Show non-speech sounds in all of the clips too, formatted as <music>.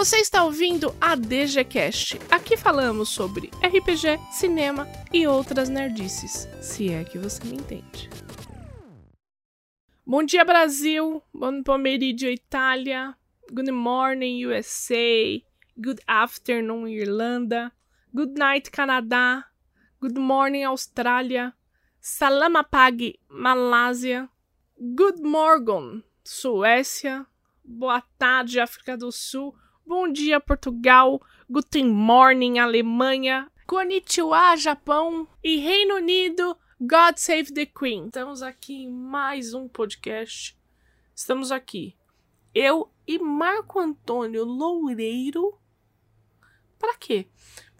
Você está ouvindo a DGCast. Aqui falamos sobre RPG, cinema e outras nerdices, se é que você me entende. Bom dia, Brasil. Bom pomeriggio, Itália. Good morning, USA. Good afternoon, Irlanda. Good night, Canadá. Good morning, Austrália. Salamapag, Malásia. Good morning, Suécia. Boa tarde, África do Sul. Bom dia, Portugal. Guten morning, Alemanha. Konnichiwa, Japão. E Reino Unido. God Save the Queen. Estamos aqui em mais um podcast. Estamos aqui. Eu e Marco Antônio Loureiro. Para quê?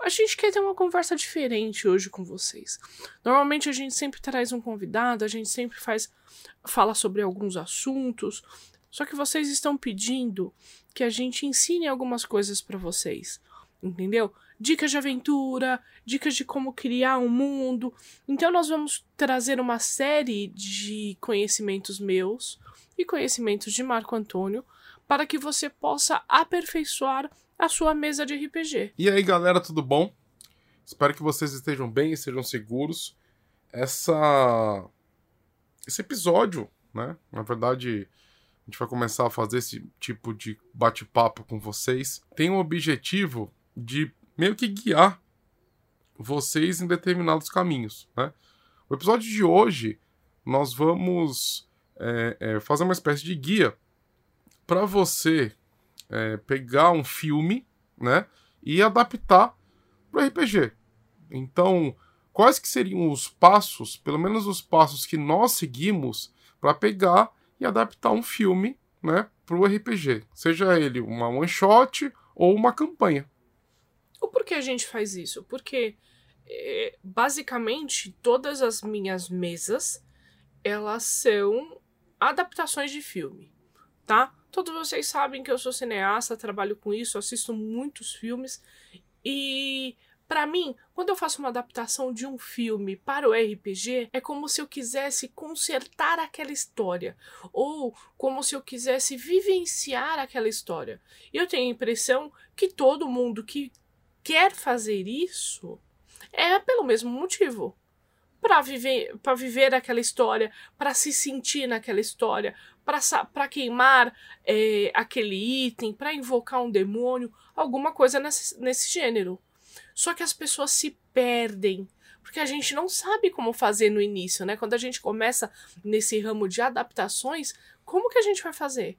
A gente quer ter uma conversa diferente hoje com vocês. Normalmente a gente sempre traz um convidado, a gente sempre faz fala sobre alguns assuntos, só que vocês estão pedindo que a gente ensine algumas coisas para vocês, entendeu? Dicas de aventura, dicas de como criar um mundo. Então nós vamos trazer uma série de conhecimentos meus e conhecimentos de Marco Antônio para que você possa aperfeiçoar a sua mesa de RPG. E aí, galera, tudo bom? Espero que vocês estejam bem e estejam seguros. Essa esse episódio, né? Na verdade, gente vai começar a fazer esse tipo de bate-papo com vocês. Tem o objetivo de meio que guiar vocês em determinados caminhos, né? O episódio de hoje nós vamos é, é, fazer uma espécie de guia para você é, pegar um filme, né, e adaptar para RPG. Então, quais que seriam os passos, pelo menos os passos que nós seguimos para pegar e adaptar um filme, né, para o RPG, seja ele uma one shot ou uma campanha. O porquê a gente faz isso? Porque é, basicamente todas as minhas mesas elas são adaptações de filme, tá? Todos vocês sabem que eu sou cineasta, trabalho com isso, assisto muitos filmes e para mim, quando eu faço uma adaptação de um filme para o RPG, é como se eu quisesse consertar aquela história ou como se eu quisesse vivenciar aquela história. E eu tenho a impressão que todo mundo que quer fazer isso é pelo mesmo motivo para viver, para viver aquela história, para se sentir naquela história, para queimar é, aquele item, para invocar um demônio, alguma coisa nesse, nesse gênero. Só que as pessoas se perdem, porque a gente não sabe como fazer no início, né? Quando a gente começa nesse ramo de adaptações, como que a gente vai fazer?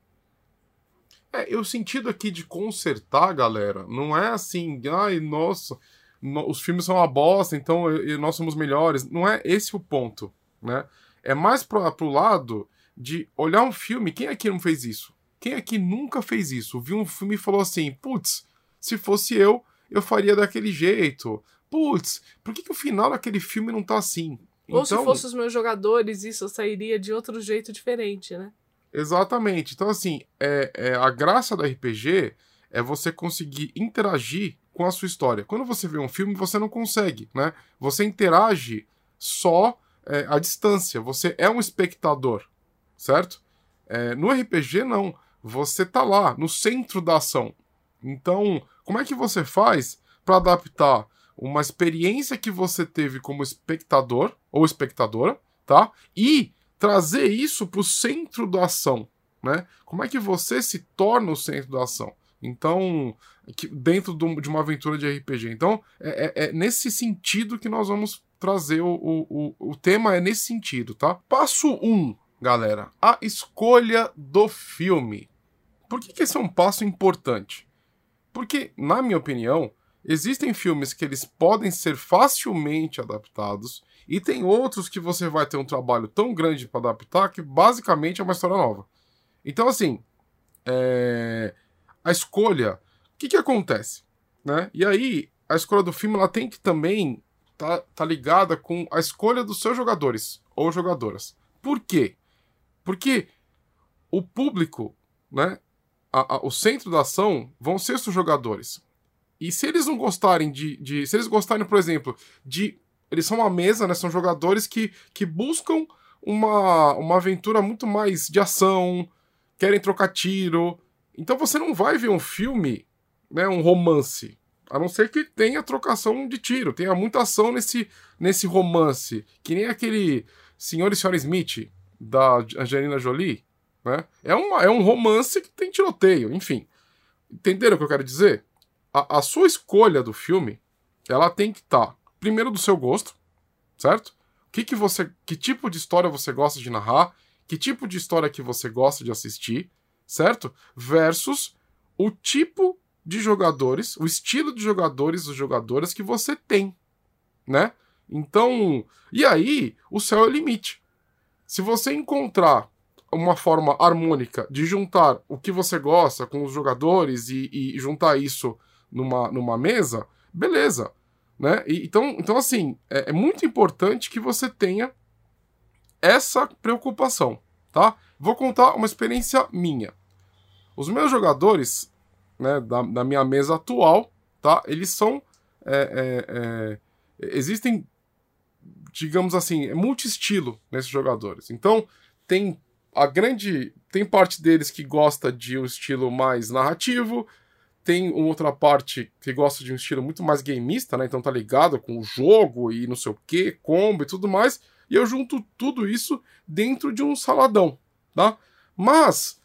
É, o sentido aqui de consertar, galera, não é assim, ai, nossa, no, os filmes são uma bosta, então nós somos melhores. Não é esse o ponto, né? É mais pro, pro lado de olhar um filme. Quem aqui não fez isso? Quem aqui nunca fez isso? Viu um filme e falou assim: putz, se fosse eu, eu faria daquele jeito. Putz, por que, que o final daquele filme não tá assim? Ou então, se fossem os meus jogadores, isso sairia de outro jeito diferente, né? Exatamente. Então, assim, é, é, a graça do RPG é você conseguir interagir com a sua história. Quando você vê um filme, você não consegue, né? Você interage só é, à distância. Você é um espectador, certo? É, no RPG, não. Você tá lá, no centro da ação. Então, como é que você faz para adaptar uma experiência que você teve como espectador ou espectadora, tá? E trazer isso para o centro da ação, né? Como é que você se torna o centro da ação? Então, dentro de uma aventura de RPG. Então, é, é, é nesse sentido que nós vamos trazer o, o, o, tema, é nesse sentido, tá? Passo 1, um, galera, a escolha do filme. Por que, que esse é um passo importante? Porque, na minha opinião, existem filmes que eles podem ser facilmente adaptados e tem outros que você vai ter um trabalho tão grande para adaptar que basicamente é uma história nova. Então, assim, é a escolha, o que, que acontece? Né? E aí, a escolha do filme ela tem que também tá, tá ligada com a escolha dos seus jogadores ou jogadoras. Por quê? Porque o público, né, a, a, o centro da ação vão ser seus jogadores. E se eles não gostarem de, de. Se eles gostarem, por exemplo, de. Eles são uma mesa, né? São jogadores que, que buscam uma, uma aventura muito mais de ação, querem trocar tiro, então você não vai ver um filme né, um romance. A não ser que tenha trocação de tiro, tenha muita ação nesse, nesse romance. Que nem aquele Senhor e Senhora Smith, da Angelina Jolie. Né? É, uma, é um romance que tem tiroteio, enfim. Entenderam o que eu quero dizer? A, a sua escolha do filme, ela tem que estar, tá, primeiro, do seu gosto, certo? Que, que você. Que tipo de história você gosta de narrar? Que tipo de história que você gosta de assistir, certo? Versus o tipo de jogadores, o estilo de jogadores ou jogadoras que você tem, né? Então, e aí, o céu é o limite. Se você encontrar uma forma harmônica de juntar o que você gosta com os jogadores e, e juntar isso numa, numa mesa, beleza. Né? E, então, então, assim, é, é, muito importante que você tenha essa preocupação, tá? Vou contar uma experiência minha. Os meus jogadores, né, da, da minha mesa atual, tá? Eles são... É, é, é existem, digamos assim, é multi-estilo nesses jogadores. Então, tem a grande... Tem parte deles que gosta de um estilo mais narrativo, tem uma outra parte que gosta de um estilo muito mais gameista, né? Então tá ligado com o jogo e não sei o que, combo e tudo mais. E eu junto tudo isso dentro de um saladão, tá? Mas,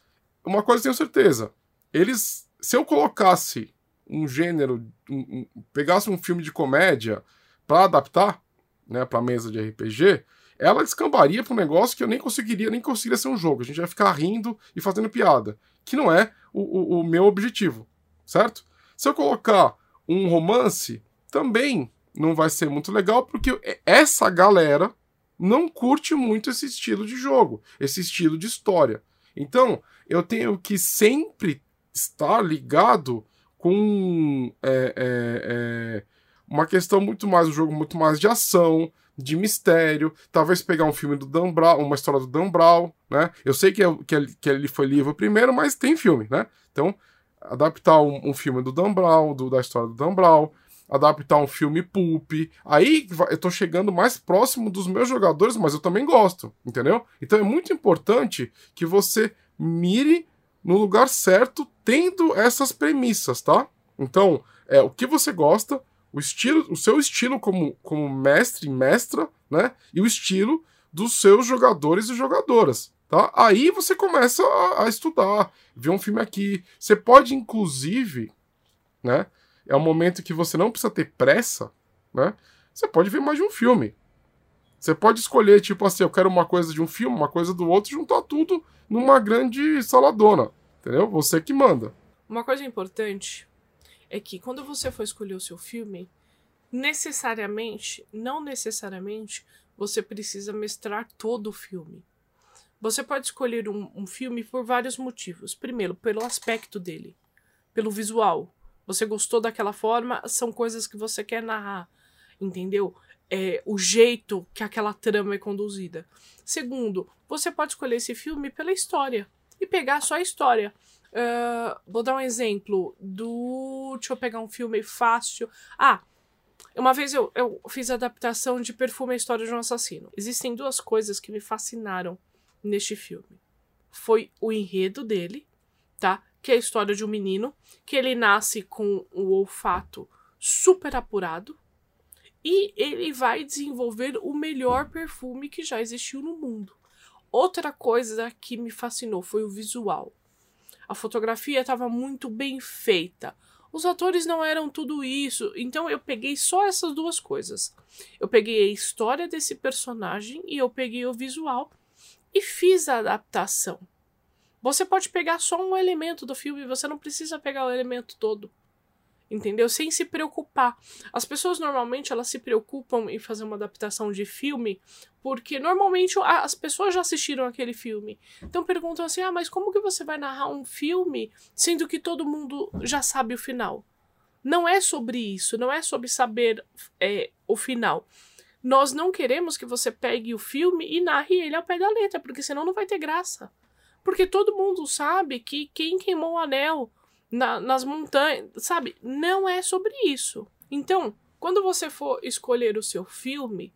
uma coisa tenho certeza. Eles. Se eu colocasse um gênero. Um, um, pegasse um filme de comédia para adaptar, né, pra mesa de RPG, ela descambaria para um negócio que eu nem conseguiria, nem conseguiria ser um jogo. A gente vai ficar rindo e fazendo piada. Que não é o, o, o meu objetivo certo? Se eu colocar um romance, também não vai ser muito legal, porque essa galera não curte muito esse estilo de jogo, esse estilo de história. Então, eu tenho que sempre estar ligado com é, é, é, uma questão muito mais, um jogo muito mais de ação, de mistério, talvez pegar um filme do Dan Brown, uma história do Dan Brown, né? Eu sei que, é, que, que ele foi livro primeiro, mas tem filme, né? Então, adaptar um, um filme do Dan Brown, do, da história do Dan Brown, adaptar um filme pulp. Aí eu tô chegando mais próximo dos meus jogadores, mas eu também gosto, entendeu? Então é muito importante que você mire no lugar certo, tendo essas premissas, tá? Então, é o que você gosta, o estilo, o seu estilo como, como mestre mestra, né? E o estilo dos seus jogadores e jogadoras. Tá? Aí você começa a, a, estudar, ver um filme aqui. Você pode, inclusive, né? É um momento que você não precisa ter pressa, né? Você pode ver mais de um filme. Você pode escolher, tipo assim, eu quero uma coisa de um filme, uma coisa do outro, juntar tudo numa grande saladona. Entendeu? Você que manda. Uma coisa importante é que quando você for escolher o seu filme, necessariamente, não necessariamente, você precisa mestrar todo o filme. Você pode escolher um, um filme por vários motivos. Primeiro, pelo aspecto dele, pelo visual. Você gostou daquela forma, são coisas que você quer narrar, entendeu? É, o jeito que aquela trama é conduzida. Segundo, você pode escolher esse filme pela história e pegar só a história. Uh, vou dar um exemplo do. Deixa eu pegar um filme fácil. Ah, uma vez eu, eu fiz a adaptação de Perfume a História de um Assassino. Existem duas coisas que me fascinaram neste filme. Foi o enredo dele, tá? Que é a história de um menino que ele nasce com o olfato super apurado e ele vai desenvolver o melhor perfume que já existiu no mundo. Outra coisa que me fascinou foi o visual. A fotografia estava muito bem feita. Os atores não eram tudo isso, então eu peguei só essas duas coisas. Eu peguei a história desse personagem e eu peguei o visual e fiz a adaptação. Você pode pegar só um elemento do filme, você não precisa pegar o elemento todo. Entendeu? Sem se preocupar. As pessoas normalmente elas se preocupam em fazer uma adaptação de filme porque normalmente as pessoas já assistiram aquele filme. Então perguntam assim: "Ah, mas como que você vai narrar um filme sendo que todo mundo já sabe o final?" Não é sobre isso, não é sobre saber é, o final. Nós não queremos que você pegue o filme e narre ele ao pé da letra, porque senão não vai ter graça. Porque todo mundo sabe que quem queimou o anel na, nas montanhas, sabe? Não é sobre isso. Então, quando você for escolher o seu filme,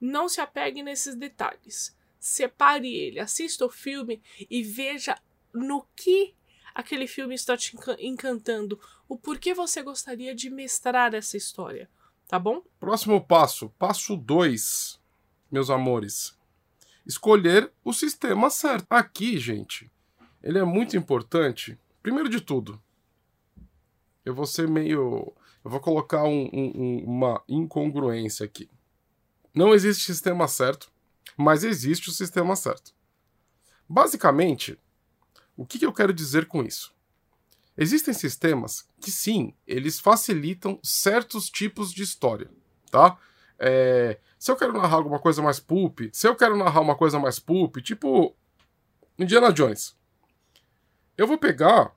não se apegue nesses detalhes. Separe ele, assista o filme e veja no que aquele filme está te encantando, o porquê você gostaria de mestrar essa história, tá bom? Próximo passo, passo 2, meus amores. Escolher o sistema certo. Aqui, gente, ele é muito importante. Primeiro de tudo, eu vou ser meio. Eu vou colocar um, um, uma incongruência aqui. Não existe sistema certo, mas existe o sistema certo. Basicamente, o que, que eu quero dizer com isso? Existem sistemas que sim, eles facilitam certos tipos de história, tá? É, se eu quero narrar alguma coisa mais pulp, se eu quero narrar uma coisa mais pulp, tipo Indiana Jones, eu vou pegar,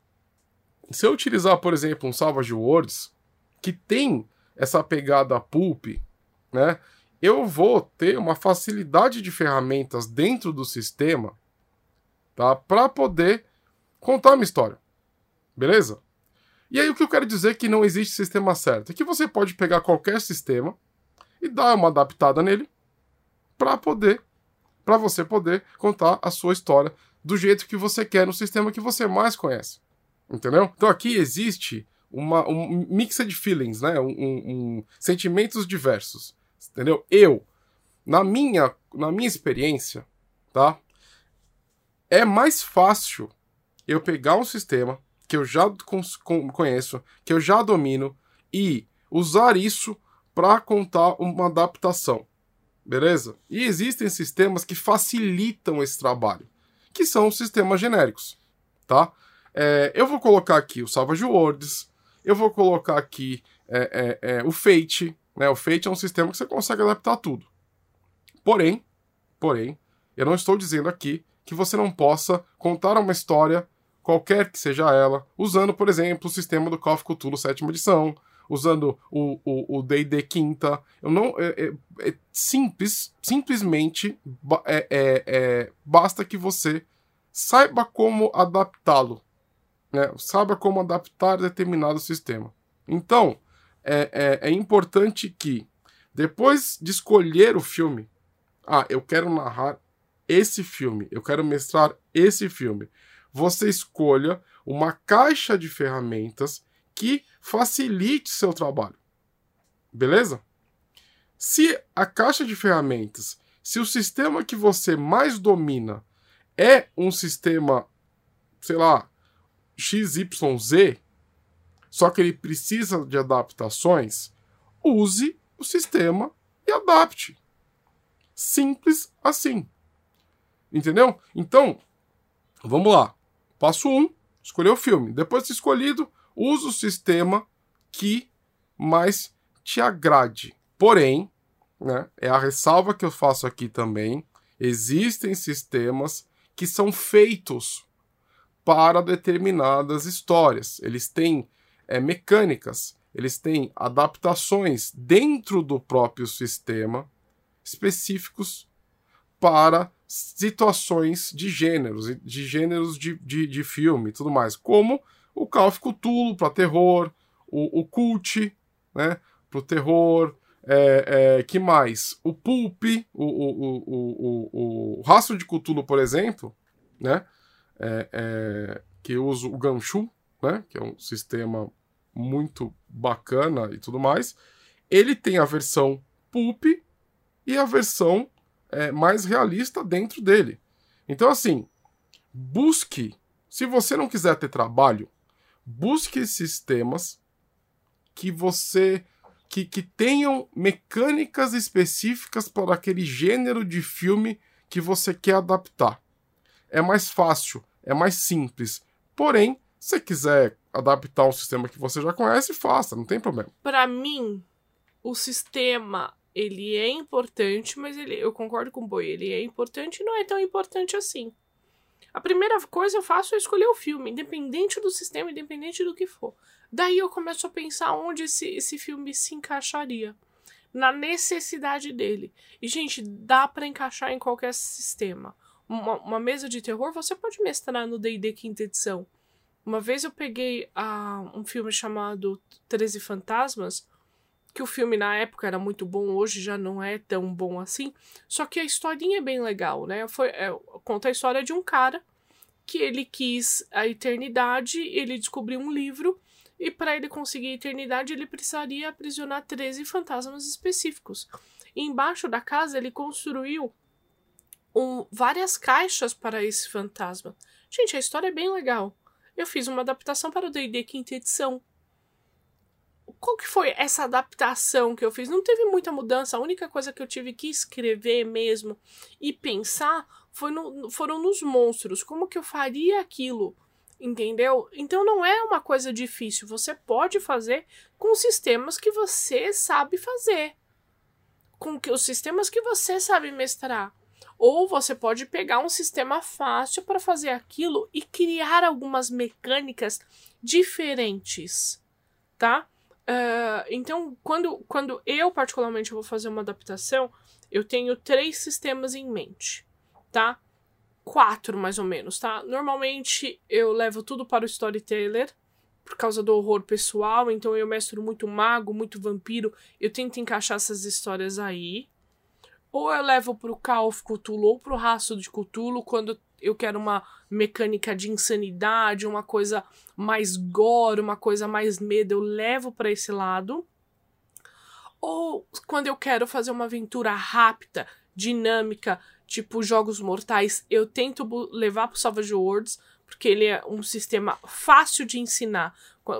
se eu utilizar, por exemplo, um Savage Worlds, que tem essa pegada pulp, né? Eu vou ter uma facilidade de ferramentas dentro do sistema tá? Para poder contar uma história. Beleza? E aí o que eu quero dizer é que não existe sistema certo é que você pode pegar qualquer sistema e dar uma adaptada nele para poder para você poder contar a sua história do jeito que você quer no sistema que você mais conhece. Entendeu? Então aqui existe uma, um de feelings, né? Um, um, um, sentimentos diversos. Entendeu? Eu, na minha, na minha experiência, tá? é mais fácil eu pegar um sistema que eu já conheço, que eu já domino e usar isso para contar uma adaptação. Beleza? E existem sistemas que facilitam esse trabalho, que são os sistemas genéricos, tá? É, eu vou colocar aqui o Savage Worlds, eu vou colocar aqui é, é, é, o Fate, né? O Fate é um sistema que você consegue adaptar tudo. Porém, porém, eu não estou dizendo aqui que você não possa contar uma história, qualquer que seja ela, usando, por exemplo, o sistema do Call of Cthulhu sétima edição, usando o D&D quinta. Eu não é, é, é simples, simplesmente é, é, basta que você saiba como adaptá-lo, né? Saiba como adaptar determinado sistema. Então é, é importante que depois de escolher o filme, ah, eu quero narrar esse filme, eu quero mestrar esse filme. Você escolha uma caixa de ferramentas que facilite seu trabalho. Beleza? Se a caixa de ferramentas, se o sistema que você mais domina é um sistema, sei lá, XYZ, só que ele precisa de adaptações, use o sistema e adapte. Simples assim. Entendeu? Então, vamos lá. Passo 1, um, escolher o filme. Depois de escolhido, use o sistema que mais te agrade. Porém, né, é a ressalva que eu faço aqui também, existem sistemas que são feitos para determinadas histórias. Eles têm é, mecânicas, eles têm adaptações dentro do próprio sistema específicos para situações de gêneros, de gêneros de, de, de filme e tudo mais, como o Call of para terror, o, o Cult, né, para o terror, é, é, que mais? O Pulp, o, o, o, o, Rastro de Cthulhu, por exemplo, né, é, é, que usa o Ganshu, né, que é um sistema muito bacana e tudo mais, ele tem a versão Pulp e a versão é, mais realista dentro dele. Então, assim, busque. Se você não quiser ter trabalho, busque sistemas que você. Que, que tenham mecânicas específicas para aquele gênero de filme que você quer adaptar. É mais fácil, é mais simples. Porém, se quiser adaptar um sistema que você já conhece, faça, não tem problema. Para mim, o sistema ele é importante, mas ele, eu concordo com o Boi, ele é importante e não é tão importante assim. A primeira coisa eu faço é escolher o filme, independente do sistema, independente do que for. Daí eu começo a pensar onde esse, esse filme se encaixaria. Na necessidade dele. E, gente, dá para encaixar em qualquer sistema. Uma, uma, mesa de terror você pode mestrar no DD quinta edição. Uma vez eu peguei uh, um filme chamado Treze Fantasmas, que o filme na época era muito bom, hoje já não é tão bom assim. Só que a historinha é bem legal, né? Foi, é, conta a história de um cara que ele quis a eternidade, ele descobriu um livro e para ele conseguir a eternidade ele precisaria aprisionar 13 fantasmas específicos. E embaixo da casa ele construiu um, várias caixas para esse fantasma. Gente, a história é bem legal. Eu fiz uma adaptação para o D&D quinta edição. Qual que foi essa adaptação que eu fiz? Não teve muita mudança. A única coisa que eu tive que escrever mesmo e pensar foi no, foram nos monstros. Como que eu faria aquilo? Entendeu? Então não é uma coisa difícil. Você pode fazer com sistemas que você sabe fazer. Com que os sistemas que você sabe mestrar. Ou você pode pegar um sistema fácil para fazer aquilo e criar algumas mecânicas diferentes, tá? Uh, então, quando, quando eu particularmente vou fazer uma adaptação, eu tenho três sistemas em mente, tá? Quatro, mais ou menos, tá? Normalmente eu levo tudo para o storyteller, por causa do horror pessoal, então eu mestro muito mago, muito vampiro, eu tento encaixar essas histórias aí, ou eu levo pro Call of Cthulhu ou pro Rastro de Cthulhu quando eu quero uma mecânica de insanidade, uma coisa mais gore, uma coisa mais medo, eu levo para esse lado. Ou quando eu quero fazer uma aventura rápida, dinâmica, tipo jogos mortais, eu tento levar pro Savage Worlds, porque ele é um sistema fácil de ensinar.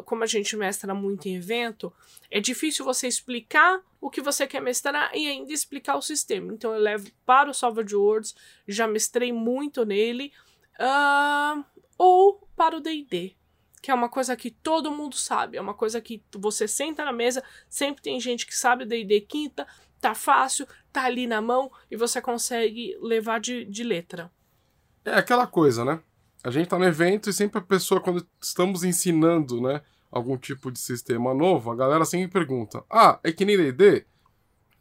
Como a gente mestra muito em evento, é difícil você explicar o que você quer mestrar e ainda explicar o sistema. Então eu levo para o Salvage Words, já mestrei muito nele, uh, ou para o D&D, que é uma coisa que todo mundo sabe, é uma coisa que você senta na mesa, sempre tem gente que sabe D&D quinta, tá fácil, tá ali na mão e você consegue levar de, de letra. É aquela coisa, né? A gente tá no evento e sempre a pessoa, quando estamos ensinando, né? algum tipo de sistema novo, a galera sempre pergunta: Ah, é que nem DD?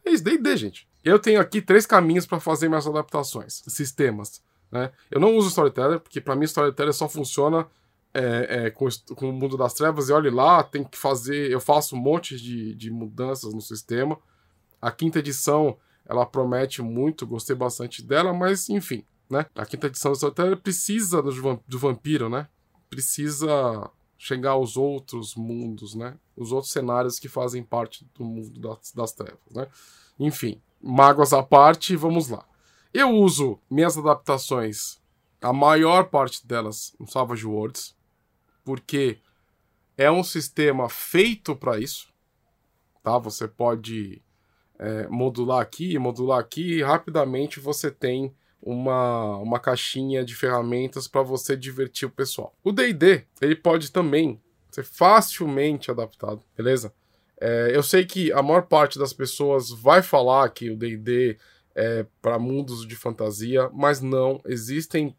É isso, DD, gente. Eu tenho aqui três caminhos para fazer minhas adaptações, sistemas. Né? Eu não uso Storyteller, porque para mim Storyteller só funciona é, é, com, com, o mundo das trevas. E olhe lá, tem que fazer. Eu faço um monte de, de mudanças no sistema. A quinta edição ela promete muito, gostei bastante dela, mas enfim, né? A quinta edição do Storyteller precisa do, do vampiro, né? Precisa chegar aos outros mundos, né? Os outros cenários que fazem parte do mundo das, das trevas, né? Enfim, mágoas à parte, vamos lá. Eu uso minhas adaptações, a maior parte delas, no Savage Worlds, porque é um sistema feito para isso, tá? Você pode é, modular aqui, modular aqui, e rapidamente você tem uma, uma caixinha de ferramentas para você divertir o pessoal. O D&D, ele pode também ser facilmente adaptado, beleza? É, eu sei que a maior parte das pessoas vai falar que o D&D é para mundos de fantasia, mas não, existem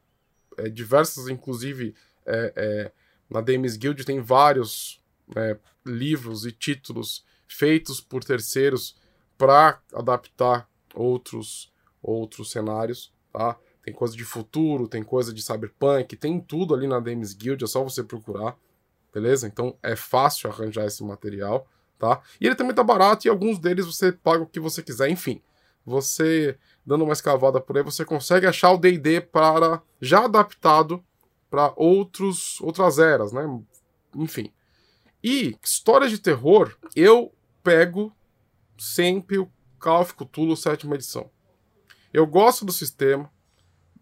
é, diversas, inclusive é, é na DMs Guild tem vários é, livros e títulos feitos por terceiros para adaptar outros outros cenários tá? Tem coisa de futuro, tem coisa de cyberpunk, tem tudo ali na Games Guild, é só você procurar, beleza? Então é fácil arranjar esse material, tá? E ele também tá barato e alguns deles você paga o que você quiser, enfim. Você dando uma escavada por aí, você consegue achar o D&D para já adaptado para outros outras eras, né? Enfim. E histórias de terror, eu pego sempre o Call of Cthulhu sétima edição. Eu gosto do sistema.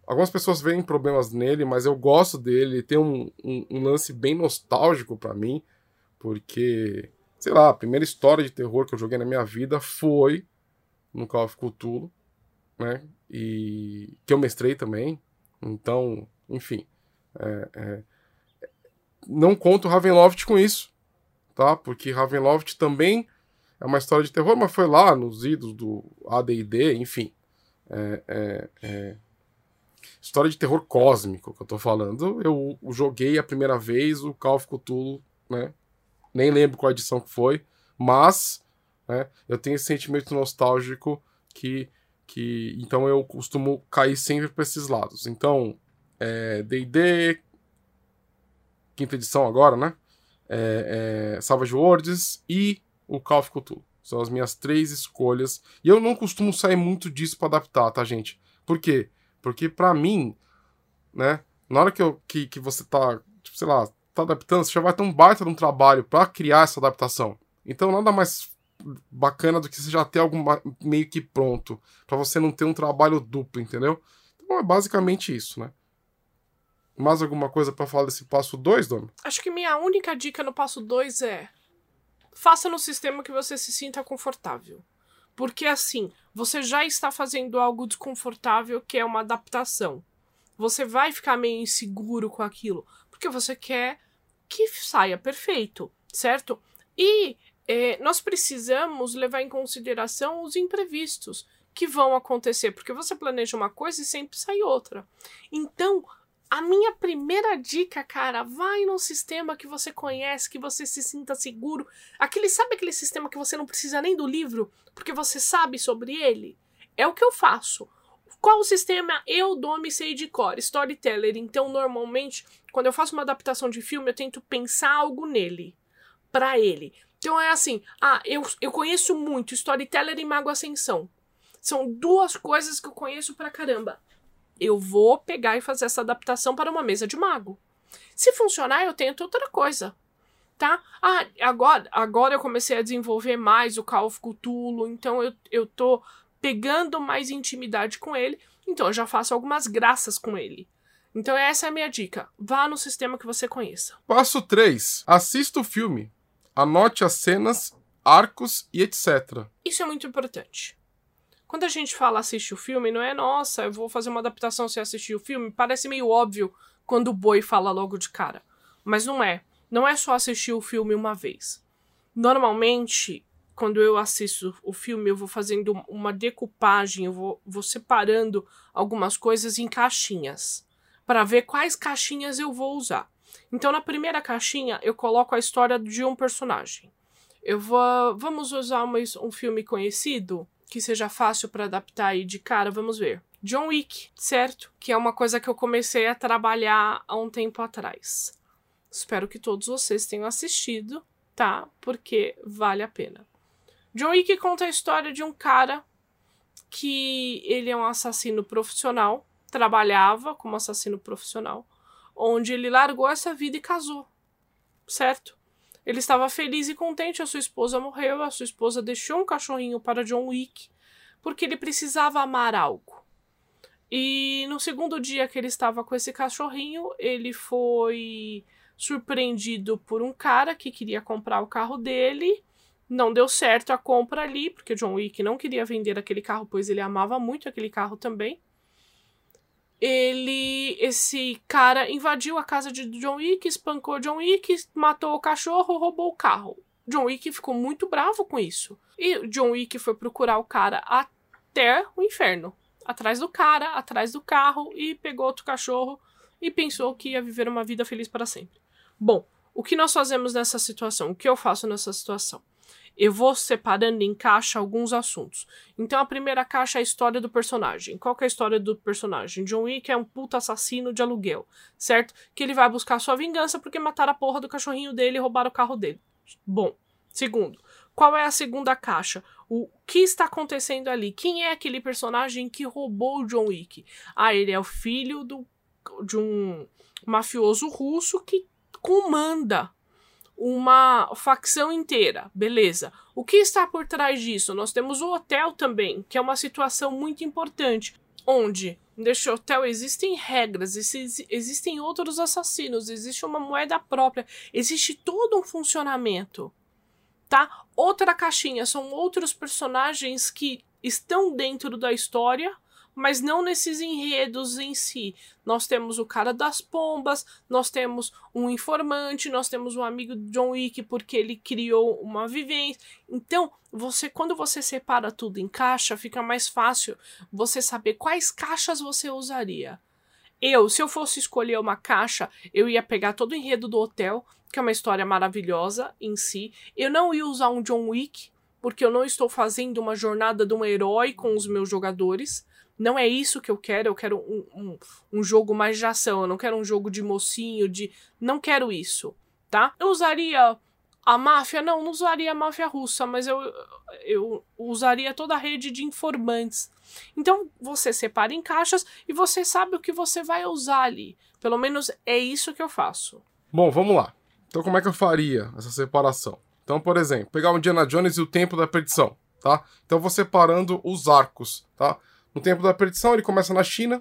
Algumas pessoas veem problemas nele, mas eu gosto dele. Tem um, um, um lance bem nostálgico para mim, porque, sei lá, a primeira história de terror que eu joguei na minha vida foi no Call of Cthulhu, né? E que eu mestrei também. Então, enfim. É, é... Não conto Ravenloft com isso, tá? Porque Ravenloft também é uma história de terror, mas foi lá nos idos do AD&D, enfim. É, é, é, história de terror cósmico que eu tô falando. Eu, joguei a primeira vez o Call of Cthulhu, né? Nem lembro qual edição que foi, mas né, eu tenho esse sentimento nostálgico que, que então eu costumo cair sempre para esses lados. Então, D&D, quinta edição agora, né? É, é, e o Call of Cthulhu. São as minhas três escolhas. E eu não costumo sair muito disso para adaptar, tá, gente? Por quê? Porque para mim, né, Na hora que, eu, que, que você tá, tipo, sei lá, tá adaptando, você já vai ter um baita de um trabalho para criar essa adaptação. Então nada mais bacana do que você já ter algo meio que pronto, para você não ter um trabalho duplo, entendeu? Então é basicamente isso, né? Mais alguma coisa para falar desse passo 2, Dona? Acho que minha única dica no passo 2 é faça no sistema que você se sinta confortável. Porque assim, você já está fazendo algo desconfortável que é uma adaptação. Você vai ficar meio inseguro com aquilo, porque você quer que saia perfeito, certo? E é, nós precisamos levar em consideração os imprevistos que vão acontecer, porque você planeja uma coisa e sempre sai outra. Então, a minha primeira dica, cara, vai num sistema que você conhece, que você se sinta seguro. Aquele, sabe aquele sistema que você não precisa nem do livro, porque você sabe sobre ele? É o que eu faço. Qual o sistema eu dou e sei de cor? Storyteller. Então, normalmente, quando eu faço uma adaptação de filme, eu tento pensar algo nele, para ele. Então é assim, ah, eu, eu conheço muito Storyteller e Mago Ascensão. São duas coisas que eu conheço pra caramba eu vou pegar e fazer essa adaptação para uma mesa de mago. Se funcionar, eu tento outra coisa. Tá? Ah, agora, agora eu comecei a desenvolver mais o Call of Cthulhu, então eu, eu tô pegando mais intimidade com ele, então eu já faço algumas graças com ele. Então essa é a minha dica. Vá no sistema que você conheça. Passo 3. Assista o filme. Anote as cenas, arcos e etc. Isso é muito importante. Quando a gente fala assiste o filme, não é nossa, eu vou fazer uma adaptação se assistir o filme. Parece meio óbvio quando o boi fala logo de cara. Mas não é. Não é só assistir o filme uma vez. Normalmente, quando eu assisto o filme, eu vou fazendo uma decupagem, eu vou, vou separando algumas coisas em caixinhas. para ver quais caixinhas eu vou usar. Então, na primeira caixinha, eu coloco a história de um personagem. Eu vou. Vamos usar uma, um filme conhecido? Que seja fácil para adaptar aí de cara, vamos ver. John Wick, certo? Que é uma coisa que eu comecei a trabalhar há um tempo atrás. Espero que todos vocês tenham assistido, tá? Porque vale a pena. John Wick conta a história de um cara que ele é um assassino profissional, trabalhava como assassino profissional, onde ele largou essa vida e casou, certo? Ele estava feliz e contente, a sua esposa morreu, a sua esposa deixou um cachorrinho para John Wick, porque ele precisava amar algo. E no segundo dia que ele estava com esse cachorrinho, ele foi surpreendido por um cara que queria comprar o carro dele. Não deu certo a compra ali, porque John Wick não queria vender aquele carro, pois ele amava muito aquele carro também ele esse cara invadiu a casa de John Wick, espancou John Wick, matou o cachorro, roubou o carro. John Wick ficou muito bravo com isso. E John Wick foi procurar o cara até o inferno, atrás do cara, atrás do carro e pegou outro cachorro e pensou que ia viver uma vida feliz para sempre. Bom, o que nós fazemos nessa situação? O que eu faço nessa situação? Eu vou separando em caixa alguns assuntos. Então a primeira caixa é a história do personagem. Qual que é a história do personagem? John Wick é um puta assassino de aluguel, certo? Que ele vai buscar sua vingança porque mataram a porra do cachorrinho dele e roubaram o carro dele. Bom, segundo, qual é a segunda caixa? O que está acontecendo ali? Quem é aquele personagem que roubou o John Wick? Ah, ele é o filho do, de um mafioso russo que comanda uma facção inteira, beleza. O que está por trás disso? Nós temos o hotel também, que é uma situação muito importante, onde neste hotel existem regras, existem outros assassinos, existe uma moeda própria, existe todo um funcionamento, tá? Outra caixinha são outros personagens que estão dentro da história, mas não nesses enredos em si. Nós temos o cara das pombas, nós temos um informante, nós temos um amigo de John Wick porque ele criou uma vivência. Então, você quando você separa tudo em caixa, fica mais fácil você saber quais caixas você usaria. Eu, se eu fosse escolher uma caixa, eu ia pegar todo o enredo do hotel, que é uma história maravilhosa em si. Eu não ia usar um John Wick, porque eu não estou fazendo uma jornada de um herói com os meus jogadores. Não é isso que eu quero, eu quero um, um, um jogo mais de ação, eu não quero um jogo de mocinho, de. Não quero isso, tá? Eu usaria a máfia? Não, não usaria a máfia russa, mas eu, eu usaria toda a rede de informantes. Então você separa em caixas e você sabe o que você vai usar ali. Pelo menos é isso que eu faço. Bom, vamos lá. Então, como é que eu faria essa separação? Então, por exemplo, pegar o Indiana Jones e o Tempo da Perdição, tá? Então, vou separando os arcos, tá? No Tempo da Perdição, ele começa na China,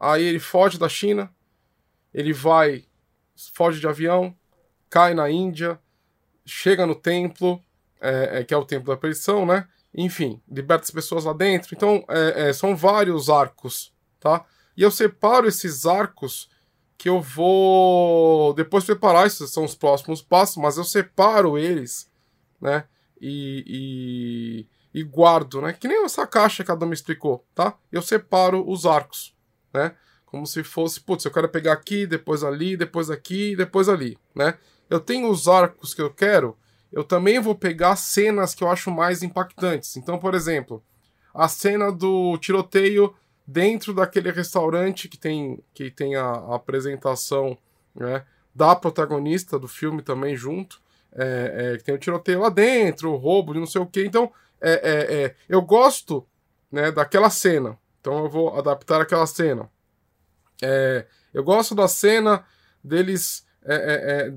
aí ele foge da China, ele vai, foge de avião, cai na Índia, chega no templo, é, é, que é o Templo da Perdição, né? Enfim, liberta as pessoas lá dentro. Então, é, é, são vários arcos, tá? E eu separo esses arcos que eu vou depois preparar, esses são os próximos passos, mas eu separo eles, né? E, e, e guardo, né? Que nem essa caixa que a Dama explicou, tá? Eu separo os arcos, né? Como se fosse, putz, eu quero pegar aqui, depois ali, depois aqui, depois ali, né? Eu tenho os arcos que eu quero, eu também vou pegar cenas que eu acho mais impactantes. Então, por exemplo, a cena do tiroteio dentro daquele restaurante que tem, que tem a, a apresentação né, da protagonista do filme também junto. É, é, que tem o tiroteio lá dentro, o roubo não sei o que. Então, é, é, é, eu gosto né, daquela cena. Então eu vou adaptar aquela cena. É, eu gosto da cena deles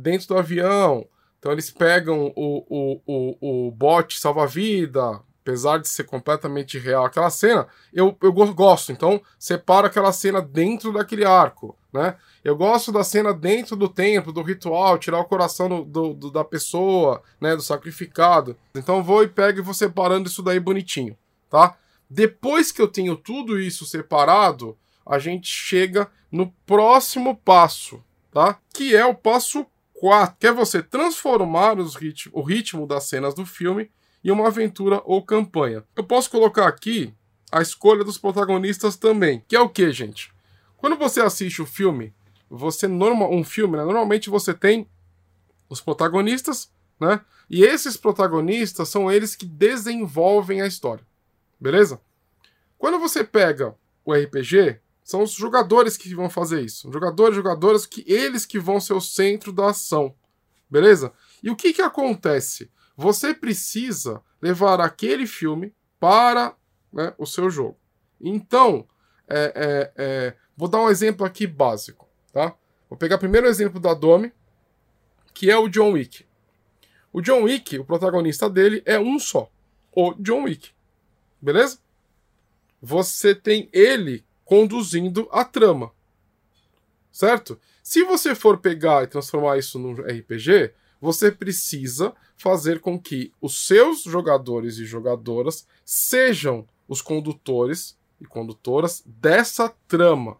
dentro do avião. Então eles pegam o, o, o, o bote salva-vida, apesar de ser completamente real aquela cena, eu, eu gosto. Então, separo aquela cena dentro daquele arco, né? Eu gosto da cena dentro do templo, do ritual, tirar o coração do, do, do, da pessoa, né? Do sacrificado. Então, vou e pego e vou separando isso daí bonitinho, tá? Depois que eu tenho tudo isso separado, a gente chega no próximo passo, tá? Que é o passo 4, que é você transformar rit o ritmo das cenas do filme e uma aventura ou campanha. Eu posso colocar aqui a escolha dos protagonistas também, que é o que, gente? Quando você assiste o filme, você normal um filme, né? normalmente você tem os protagonistas, né? E esses protagonistas são eles que desenvolvem a história. Beleza? Quando você pega o RPG, são os jogadores que vão fazer isso. Jogadores, jogadoras que eles que vão ser o centro da ação. Beleza? E o que que acontece? Você precisa levar aquele filme para né, o seu jogo. Então, é, é, é, vou dar um exemplo aqui básico, tá? Vou pegar primeiro o exemplo da Domi, que é o John Wick. O John Wick, o protagonista dele é um só, o John Wick. Beleza? Você tem ele conduzindo a trama. Certo? Se você for pegar e transformar isso num RPG, você precisa fazer com que os seus jogadores e jogadoras sejam os condutores e condutoras dessa trama.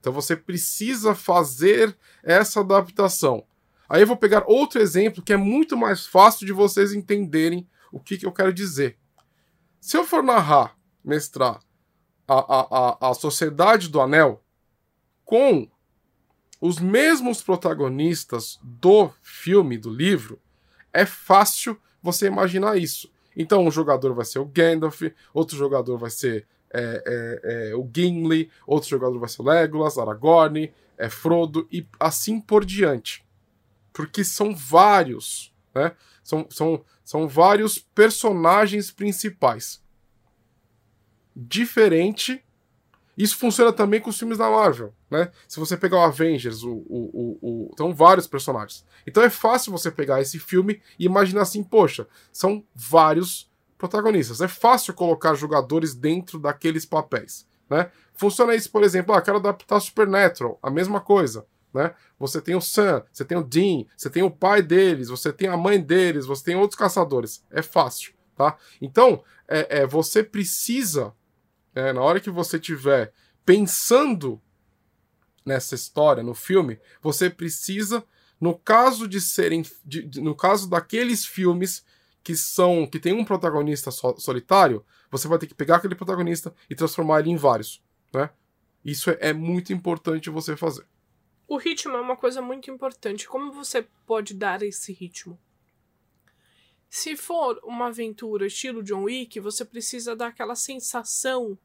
Então você precisa fazer essa adaptação. Aí eu vou pegar outro exemplo que é muito mais fácil de vocês entenderem o que, que eu quero dizer. Se eu for narrar, mestrar a, a, a, a Sociedade do Anel com os mesmos protagonistas do filme, do livro, é fácil você imaginar isso. Então, um jogador vai ser o Gandalf, outro jogador vai ser é, é, é, o Gimli, outro jogador vai ser o Legolas, Aragorn, é Frodo e assim por diante. Porque são vários, né? São, são, são vários personagens principais. Diferente isso funciona também com os filmes da Marvel, né? Se você pegar o Avengers, o, o, o, o, são vários personagens. Então é fácil você pegar esse filme e imaginar assim, poxa, são vários protagonistas. É fácil colocar jogadores dentro daqueles papéis, né? Funciona isso, por exemplo, ah, quero adaptar Supernatural, a mesma coisa, né? Você tem o Sam, você tem o Dean, você tem o pai deles, você tem a mãe deles, você tem outros caçadores. É fácil, tá? Então, é, é você precisa é, na hora que você estiver pensando nessa história, no filme, você precisa, no caso de serem, de, de, no caso daqueles filmes que são, que tem um protagonista so, solitário, você vai ter que pegar aquele protagonista e transformar ele em vários, né? Isso é, é muito importante você fazer. O ritmo é uma coisa muito importante. Como você pode dar esse ritmo? Se for uma aventura estilo John Wick, você precisa dar aquela sensação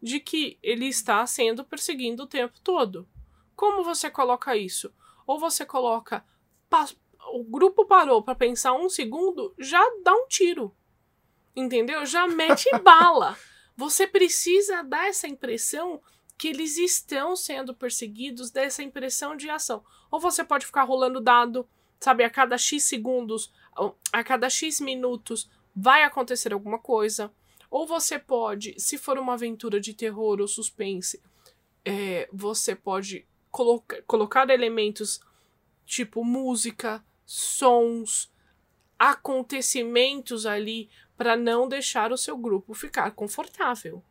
de que ele está sendo perseguido o tempo todo. Como você coloca isso? Ou você coloca o grupo parou para pensar um segundo, já dá um tiro. Entendeu? Já mete <laughs> bala. Você precisa dar essa impressão que eles estão sendo perseguidos dessa impressão de ação. Ou você pode ficar rolando dado, sabe, a cada X segundos, a cada X minutos vai acontecer alguma coisa. Ou você pode, se for uma aventura de terror ou suspense, é, você pode coloca colocar elementos tipo música, sons, acontecimentos ali para não deixar o seu grupo ficar confortável.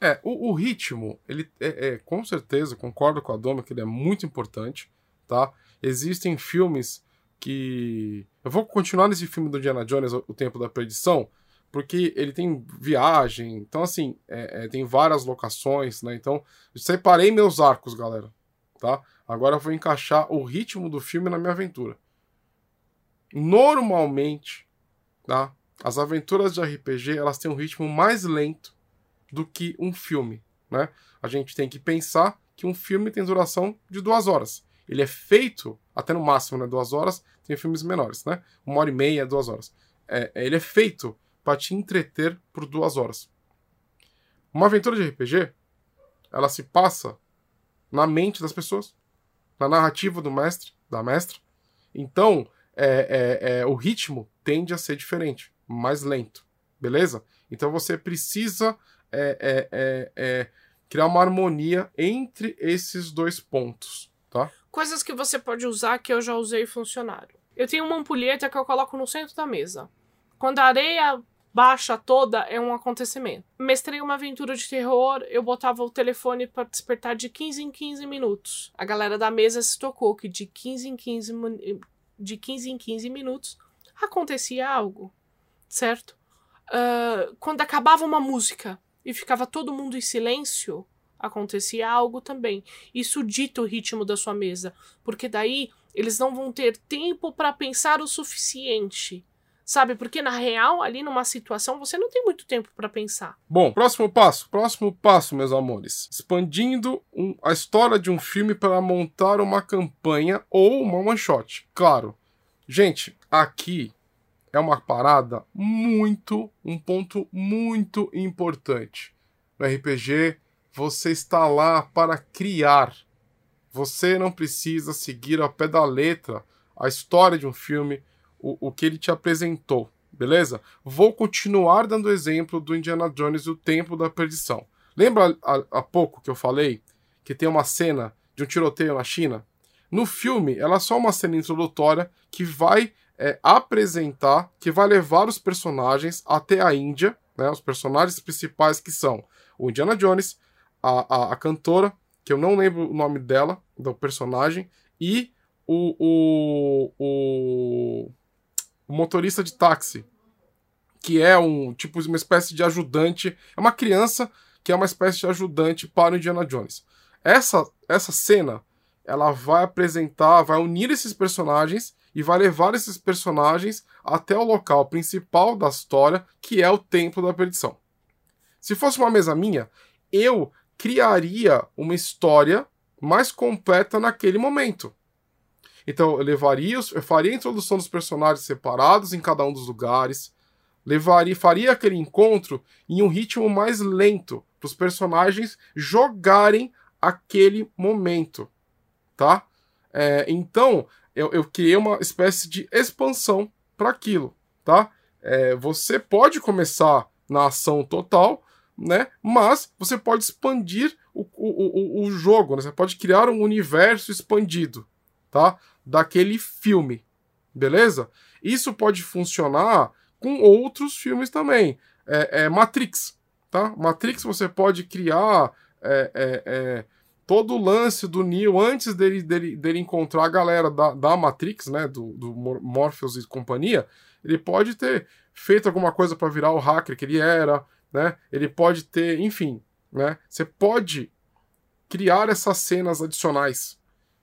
É, o, o ritmo, ele é, é, com certeza, concordo com a Doma que ele é muito importante, tá? Existem filmes que. Eu vou continuar nesse filme do Indiana Jones, O Tempo da Perdição, porque ele tem viagem, então assim, é, é, tem várias locações, né? Então, separei meus arcos, galera, tá? Agora eu vou encaixar o ritmo do filme na minha aventura. Normalmente, tá? As aventuras de RPG, elas têm um ritmo mais lento do que um filme, né? A gente tem que pensar que um filme tem duração de duas horas. Ele é feito, até no máximo, né? Duas horas, tem filmes menores, né? Uma hora e meia, duas horas. É, ele é feito para te entreter por duas horas. Uma aventura de RPG, ela se passa na mente das pessoas, na narrativa do mestre, da mestra. Então, é, é, é, o ritmo tende a ser diferente, mais lento, beleza? Então você precisa é, é, é, é, criar uma harmonia entre esses dois pontos? Coisas que você pode usar que eu já usei e funcionaram. Eu tenho uma ampulheta que eu coloco no centro da mesa. Quando a areia baixa toda, é um acontecimento. Mestrei uma aventura de terror, eu botava o telefone para despertar de 15 em 15 minutos. A galera da mesa se tocou que de 15 em 15, de 15 em 15 minutos acontecia algo, certo? Uh, quando acabava uma música, e ficava todo mundo em silêncio, acontecia algo também. Isso dita o ritmo da sua mesa, porque daí eles não vão ter tempo para pensar o suficiente. Sabe? Porque na real, ali numa situação, você não tem muito tempo para pensar. Bom, próximo passo, próximo passo, meus amores. Expandindo um, a história de um filme para montar uma campanha ou uma one shot. Claro. Gente, aqui é uma parada muito, um ponto muito importante. No RPG, você está lá para criar. Você não precisa seguir ao pé da letra a história de um filme, o, o que ele te apresentou, beleza? Vou continuar dando exemplo do Indiana Jones e o Tempo da Perdição. Lembra há pouco que eu falei que tem uma cena de um tiroteio na China? No filme, ela é só uma cena introdutória que vai é, apresentar, que vai levar os personagens até a Índia, né, os personagens principais que são o Indiana Jones, a, a, a cantora, que eu não lembro o nome dela, do personagem, e o, o, o, o motorista de táxi, que é um tipo uma espécie de ajudante, é uma criança que é uma espécie de ajudante para o Indiana Jones. Essa, essa cena, ela vai apresentar, vai unir esses personagens e vai levar esses personagens até o local principal da história, que é o Templo da Perdição. Se fosse uma mesa minha, eu criaria uma história mais completa naquele momento. Então, eu levaria, eu faria a introdução dos personagens separados em cada um dos lugares, levaria, faria aquele encontro em um ritmo mais lento, para os personagens jogarem aquele momento, tá? É, então, eu, eu criei uma espécie de expansão para aquilo, tá? É, você pode começar na ação total, né? Mas você pode expandir o, o, o, o jogo, né? Você pode criar um universo expandido, tá? Daquele filme, beleza? Isso pode funcionar com outros filmes também. É, é Matrix, tá? Matrix você pode criar é, é, é todo o lance do Neo antes dele, dele, dele encontrar a galera da, da Matrix, né, do, do Morpheus e companhia, ele pode ter feito alguma coisa para virar o hacker que ele era, né? Ele pode ter, enfim, né? Você pode criar essas cenas adicionais.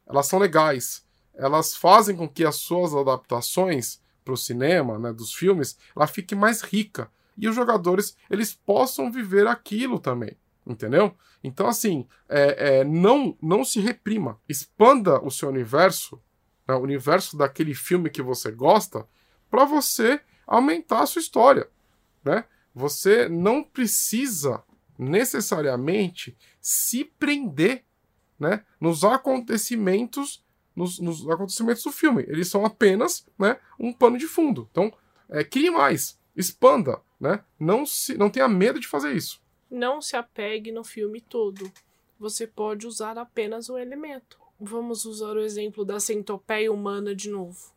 Elas são legais. Elas fazem com que as suas adaptações para o cinema, né, dos filmes, ela fique mais rica e os jogadores eles possam viver aquilo também. Entendeu? Então, assim, é, é, não, não se reprima. Expanda o seu universo, né, o universo daquele filme que você gosta, para você aumentar a sua história. Né? Você não precisa necessariamente se prender né, nos acontecimentos nos, nos, acontecimentos do filme. Eles são apenas né, um pano de fundo. Então, é, crie mais, expanda, né? Não, se, não tenha medo de fazer isso. Não se apegue no filme todo. Você pode usar apenas um elemento. Vamos usar o exemplo da centopeia humana de novo.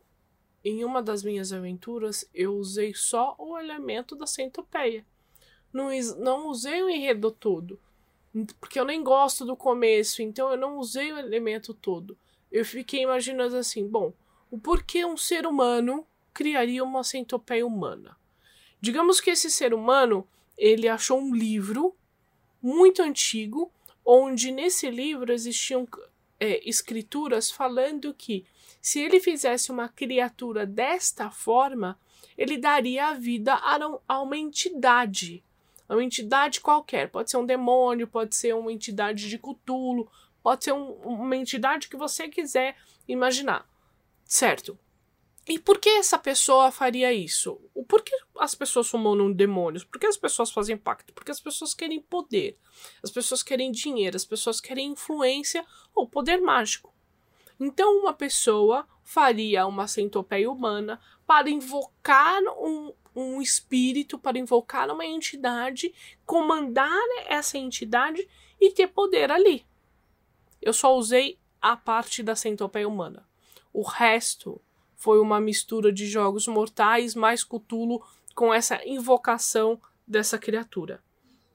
Em uma das minhas aventuras, eu usei só o elemento da centopeia. Não, não usei o enredo todo. Porque eu nem gosto do começo, então eu não usei o elemento todo eu fiquei imaginando assim: bom, o porquê um ser humano criaria uma centopeia humana? Digamos que esse ser humano ele achou um livro muito antigo, onde nesse livro existiam é, escrituras falando que se ele fizesse uma criatura desta forma, ele daria a vida a uma entidade. Uma entidade qualquer. Pode ser um demônio, pode ser uma entidade de Cthulhu, pode ser um, uma entidade que você quiser imaginar, certo? E por que essa pessoa faria isso? O porquê as pessoas summonam demônios? Por que as pessoas fazem pacto? Porque as pessoas querem poder, as pessoas querem dinheiro, as pessoas querem influência ou poder mágico. Então, uma pessoa faria uma centopeia humana para invocar um, um espírito, para invocar uma entidade, comandar essa entidade e ter poder ali. Eu só usei a parte da centopeia humana. O resto foi uma mistura de jogos mortais mais Cthulhu com essa invocação dessa criatura,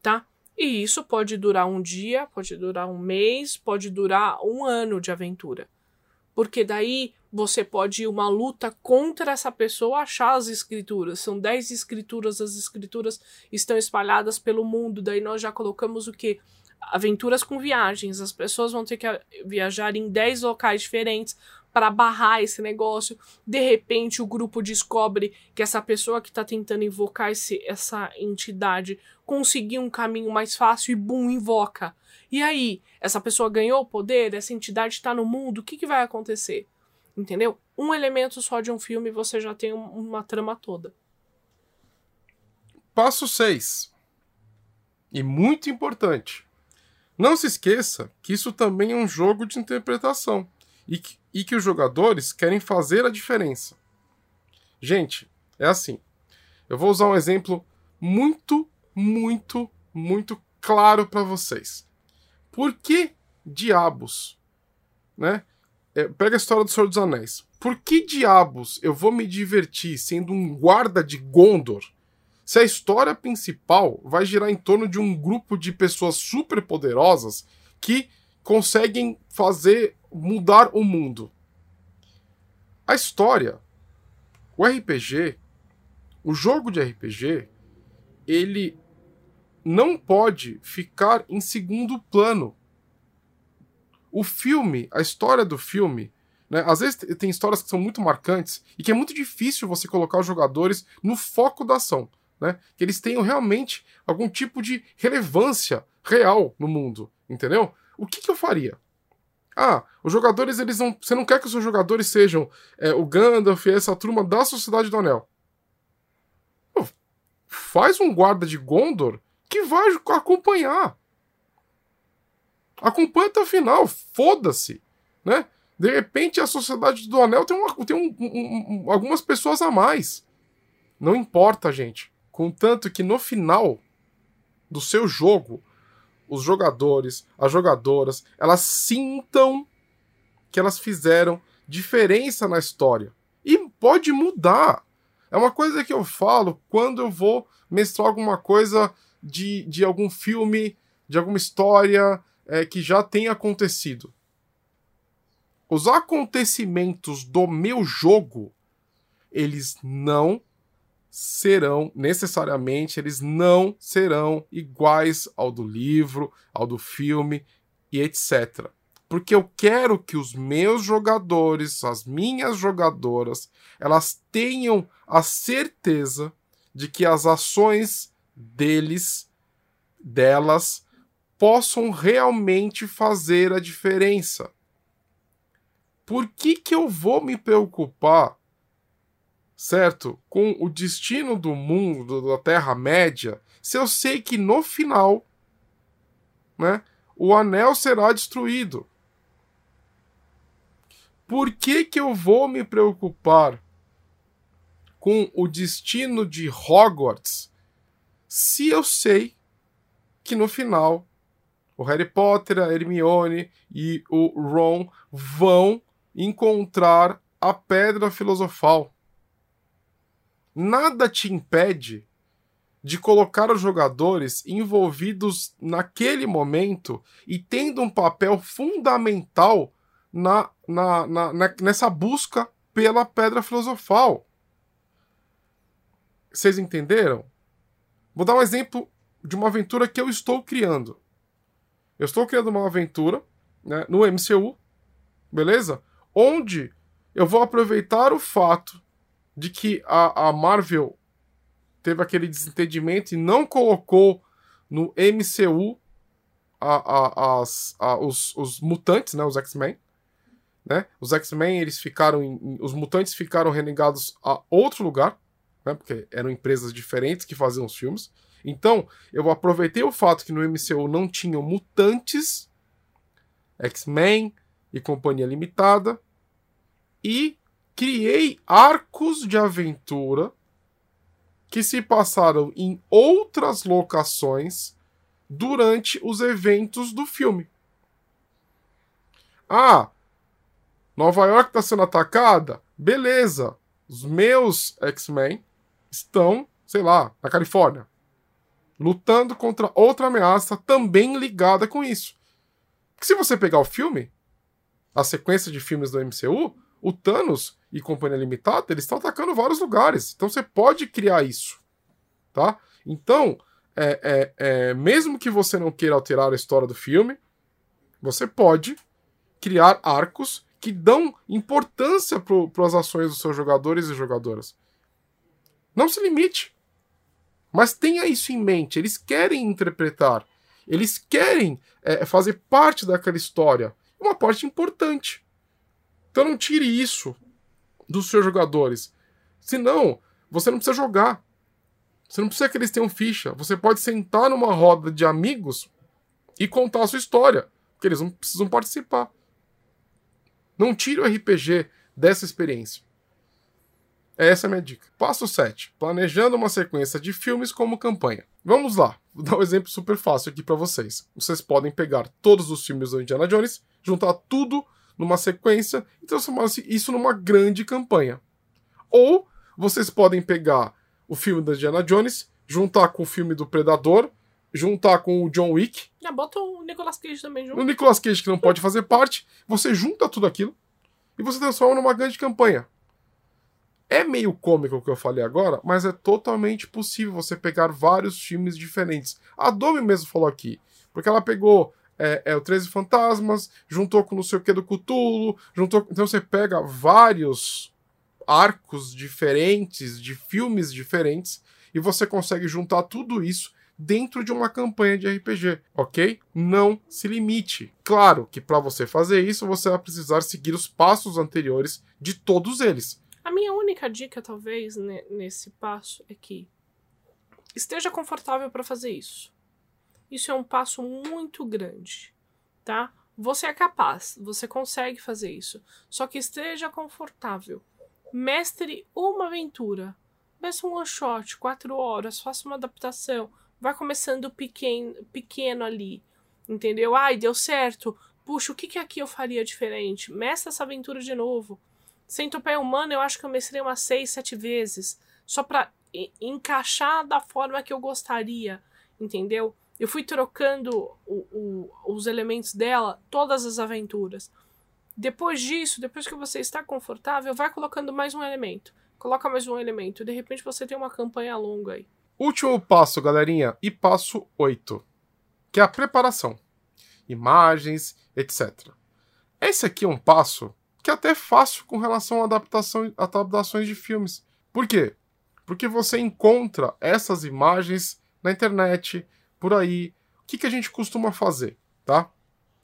tá? E isso pode durar um dia, pode durar um mês, pode durar um ano de aventura. Porque daí você pode ir uma luta contra essa pessoa achar as escrituras. São dez escrituras, as escrituras estão espalhadas pelo mundo. Daí nós já colocamos o que? aventuras com viagens. As pessoas vão ter que viajar em 10 locais diferentes para barrar esse negócio. De repente, o grupo descobre que essa pessoa que está tentando invocar esse, essa entidade conseguiu um caminho mais fácil e bum, invoca. E aí, essa pessoa ganhou poder, essa entidade está no mundo, o que, que vai acontecer? Entendeu? Um elemento só de um filme você já tem uma trama toda. Passo 6. E muito importante. Não se esqueça que isso também é um jogo de interpretação e que, e que os jogadores querem fazer a diferença. Gente, é assim. Eu vou usar um exemplo muito, muito, muito claro para vocês. Por que diabos, né? É, pega a história do Senhor dos Anéis. Por que diabos eu vou me divertir sendo um guarda de Gondor se a história principal vai girar em torno de um grupo de pessoas super poderosas que conseguem fazer mudar o mundo. A história, o RPG, o jogo de RPG, ele não pode ficar em segundo plano. O filme, a história do filme, né, às vezes tem histórias que são muito marcantes e que é muito difícil você colocar os jogadores no foco da ação né? Que eles tenham realmente algum tipo de relevância real no mundo, entendeu? O que, que eu faria? Ah, os jogadores, eles não. Você não quer que os seus jogadores sejam é, o Gandalf e essa turma da Sociedade do Anel. Pô, faz um guarda de Gondor que vai acompanhar. Acompanha até o final, foda-se, né? De repente a Sociedade do Anel tem, uma, tem um, um, um, algumas pessoas a mais. Não importa, gente. Contanto que no final do seu jogo, os jogadores, as jogadoras, elas sintam que elas fizeram diferença na história. E pode mudar. É uma coisa que eu falo quando eu vou mestrar alguma coisa de, de algum filme, de alguma história é, que já tenha acontecido. Os acontecimentos do meu jogo, eles não serão necessariamente, eles não serão iguais ao do livro, ao do filme e etc. Porque eu quero que os meus jogadores, as minhas jogadoras, elas tenham a certeza de que as ações deles, delas, possam realmente fazer a diferença. Por que, que eu vou me preocupar certo? Com o destino do mundo, da Terra-média, se eu sei que no final né, o anel será destruído. Por que, que eu vou me preocupar com o destino de Hogwarts se eu sei que no final o Harry Potter, a Hermione e o Ron vão encontrar a pedra filosofal? Nada te impede de colocar os jogadores envolvidos naquele momento e tendo um papel fundamental na, na, na, na nessa busca pela pedra filosofal. Vocês entenderam? Vou dar um exemplo de uma aventura que eu estou criando. Eu estou criando uma aventura né, no MCU, beleza? Onde eu vou aproveitar o fato de que a, a Marvel teve aquele desentendimento e não colocou no MCU a, a, os, os, mutantes, né, os X-Men. Né? Os X-Men eles ficaram, em, os mutantes ficaram renegados a outro lugar, né, porque eram empresas diferentes que faziam os filmes. Então eu aproveitei o fato que no MCU não tinham mutantes, X-Men e companhia limitada e criei arcos de aventura que se passaram em outras locações durante os eventos do filme. Ah, Nova York está sendo atacada? Beleza. Os meus X-Men estão, sei lá, na Califórnia, lutando contra outra ameaça também ligada com isso. Porque se você pegar o filme, a sequência de filmes do MCU, o Thanos e Companhia Limitada, eles estão atacando vários lugares. Então você pode criar isso, tá? Então, é, é, é, mesmo que você não queira alterar a história do filme, você pode criar arcos que dão importância para as ações dos seus jogadores e jogadoras. Não se limite. Mas tenha isso em mente. Eles querem interpretar. Eles querem é, fazer parte daquela história. Uma parte importante. Então não tire isso dos seus jogadores. Senão, você não precisa jogar. Você não precisa que eles tenham ficha. Você pode sentar numa roda de amigos e contar a sua história. Porque eles não precisam participar. Não tire o RPG dessa experiência. Essa é a minha dica. Passo 7. Planejando uma sequência de filmes como campanha. Vamos lá. Vou dar um exemplo super fácil aqui para vocês. Vocês podem pegar todos os filmes do Indiana Jones, juntar tudo numa sequência e transformar isso numa grande campanha. Ou vocês podem pegar o filme da Indiana Jones, juntar com o filme do Predador, juntar com o John Wick. Já bota o Nicolas Cage também junto. O Nicolas Cage que não pode fazer parte, você junta tudo aquilo e você transforma numa grande campanha. É meio cômico o que eu falei agora, mas é totalmente possível você pegar vários filmes diferentes. A Domi mesmo falou aqui, porque ela pegou é, é o 13 Fantasmas, juntou com não sei o que do Cthulhu, juntou. Então você pega vários arcos diferentes, de filmes diferentes, e você consegue juntar tudo isso dentro de uma campanha de RPG, ok? Não se limite. Claro que para você fazer isso, você vai precisar seguir os passos anteriores de todos eles. A minha única dica, talvez, nesse passo é que esteja confortável para fazer isso. Isso é um passo muito grande, tá? Você é capaz, você consegue fazer isso. Só que esteja confortável. Mestre uma aventura. Peça um one shot, quatro horas, faça uma adaptação. Vai começando pequeno, pequeno ali. Entendeu? Ai, deu certo. Puxa, o que, que aqui eu faria diferente? Mestre essa aventura de novo. Centopeia Humana, eu acho que eu mestrei umas seis, sete vezes. Só pra encaixar da forma que eu gostaria. Entendeu? Eu fui trocando o, o, os elementos dela todas as aventuras. Depois disso, depois que você está confortável, vai colocando mais um elemento. Coloca mais um elemento. De repente você tem uma campanha longa aí. Último passo, galerinha. E passo 8. Que é a preparação. Imagens, etc. Esse aqui é um passo que é até fácil com relação a adaptação, adaptações de filmes. Por quê? Porque você encontra essas imagens na internet, por aí. O que, que a gente costuma fazer, tá?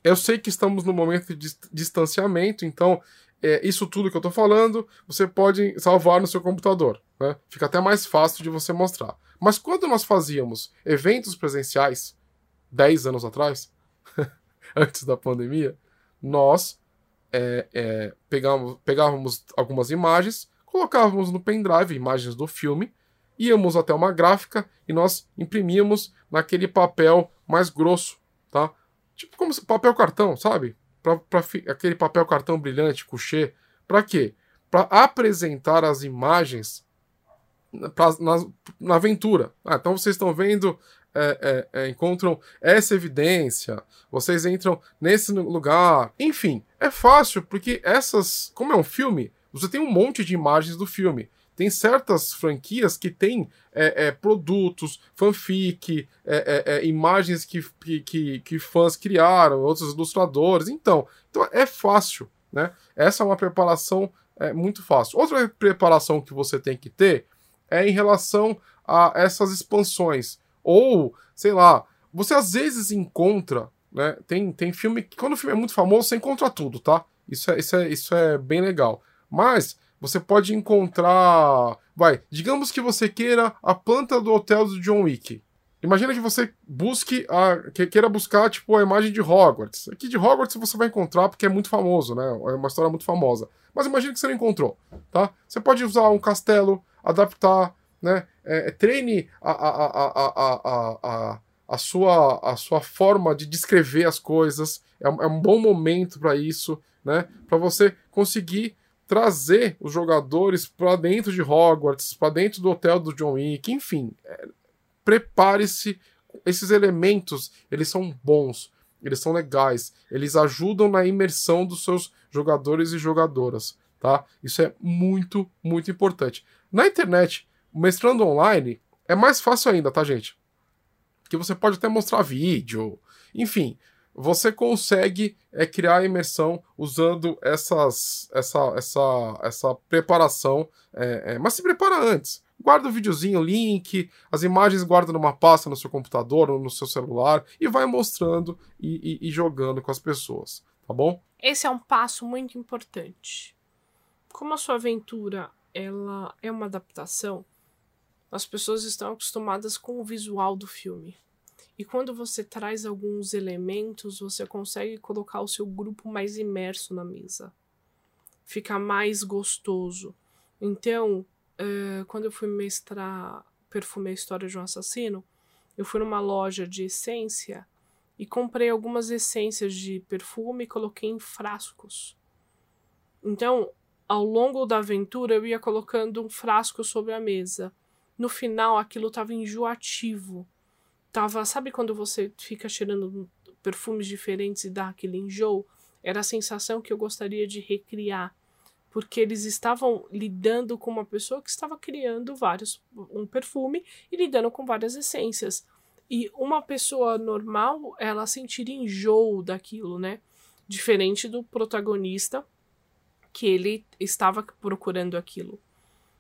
Eu sei que estamos no momento de distanciamento, então é, isso tudo que eu estou falando você pode salvar no seu computador. Né? Fica até mais fácil de você mostrar. Mas quando nós fazíamos eventos presenciais, 10 anos atrás, <laughs> antes da pandemia, nós é, é, pegávamos, pegávamos algumas imagens, colocávamos no pendrive imagens do filme, íamos até uma gráfica e nós imprimíamos naquele papel mais grosso, tá? Tipo como papel cartão, sabe? Pra aquele papel cartão brilhante, coucher. Para quê? Para apresentar as imagens pra, na, na aventura. Ah, então vocês estão vendo é, é, é, encontram essa evidência, vocês entram nesse lugar. Enfim, é fácil, porque essas. Como é um filme, você tem um monte de imagens do filme. Tem certas franquias que têm é, é, produtos, fanfic, é, imagens que, que, que fãs criaram, outros ilustradores. Então, então é fácil. Né? Essa é uma preparação muito fácil. Outra preparação que você tem que ter é em relação a essas expansões. Ou, sei lá, você às vezes encontra, né? Tem, tem filme que, quando o filme é muito famoso, você encontra tudo, tá? Isso é, isso é, isso é bem legal. Mas você pode encontrar. Vai, digamos que você queira a planta do hotel do John Wick. Imagina que você busque a. Que queira buscar, tipo, a imagem de Hogwarts. Aqui de Hogwarts você vai encontrar porque é muito famoso, né? É uma história muito famosa. Mas imagina que você não encontrou, tá? Você pode usar um castelo, adaptar, né? É, treine a, a, a, a, a, sua, a sua forma de descrever as coisas. É, é um bom momento para isso, né? Para você conseguir trazer os jogadores para dentro de Hogwarts, para dentro do hotel do John Wick, enfim. É, Prepare-se. Esses elementos, eles são bons, eles são legais, eles ajudam na imersão dos seus jogadores e jogadoras, tá? Isso é muito, muito importante. Na internet, mestrando online é mais fácil ainda, tá, gente? Porque você pode até mostrar vídeo, enfim, você consegue é, criar a imersão usando essas, essa, essa, essa preparação, é, é, mas se prepara antes. Guarda o videozinho, link, as imagens guarda numa pasta no seu computador ou no seu celular e vai mostrando e, e, e jogando com as pessoas, tá bom? Esse é um passo muito importante. Como a sua aventura ela é uma adaptação, as pessoas estão acostumadas com o visual do filme. E quando você traz alguns elementos, você consegue colocar o seu grupo mais imerso na mesa. Fica mais gostoso. Então, uh, quando eu fui mestrar Perfume a História de um Assassino, eu fui numa loja de essência e comprei algumas essências de perfume e coloquei em frascos. Então, ao longo da aventura, eu ia colocando um frasco sobre a mesa no final aquilo tava enjoativo. Tava, sabe quando você fica cheirando perfumes diferentes e dá aquele enjoo? Era a sensação que eu gostaria de recriar, porque eles estavam lidando com uma pessoa que estava criando vários um perfume e lidando com várias essências. E uma pessoa normal, ela sentiria enjoo daquilo, né? Diferente do protagonista, que ele estava procurando aquilo.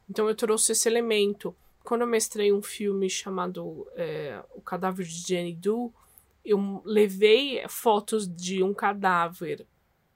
Então eu trouxe esse elemento quando eu mestrei um filme chamado é, O Cadáver de Jenny Doe, eu levei fotos de um cadáver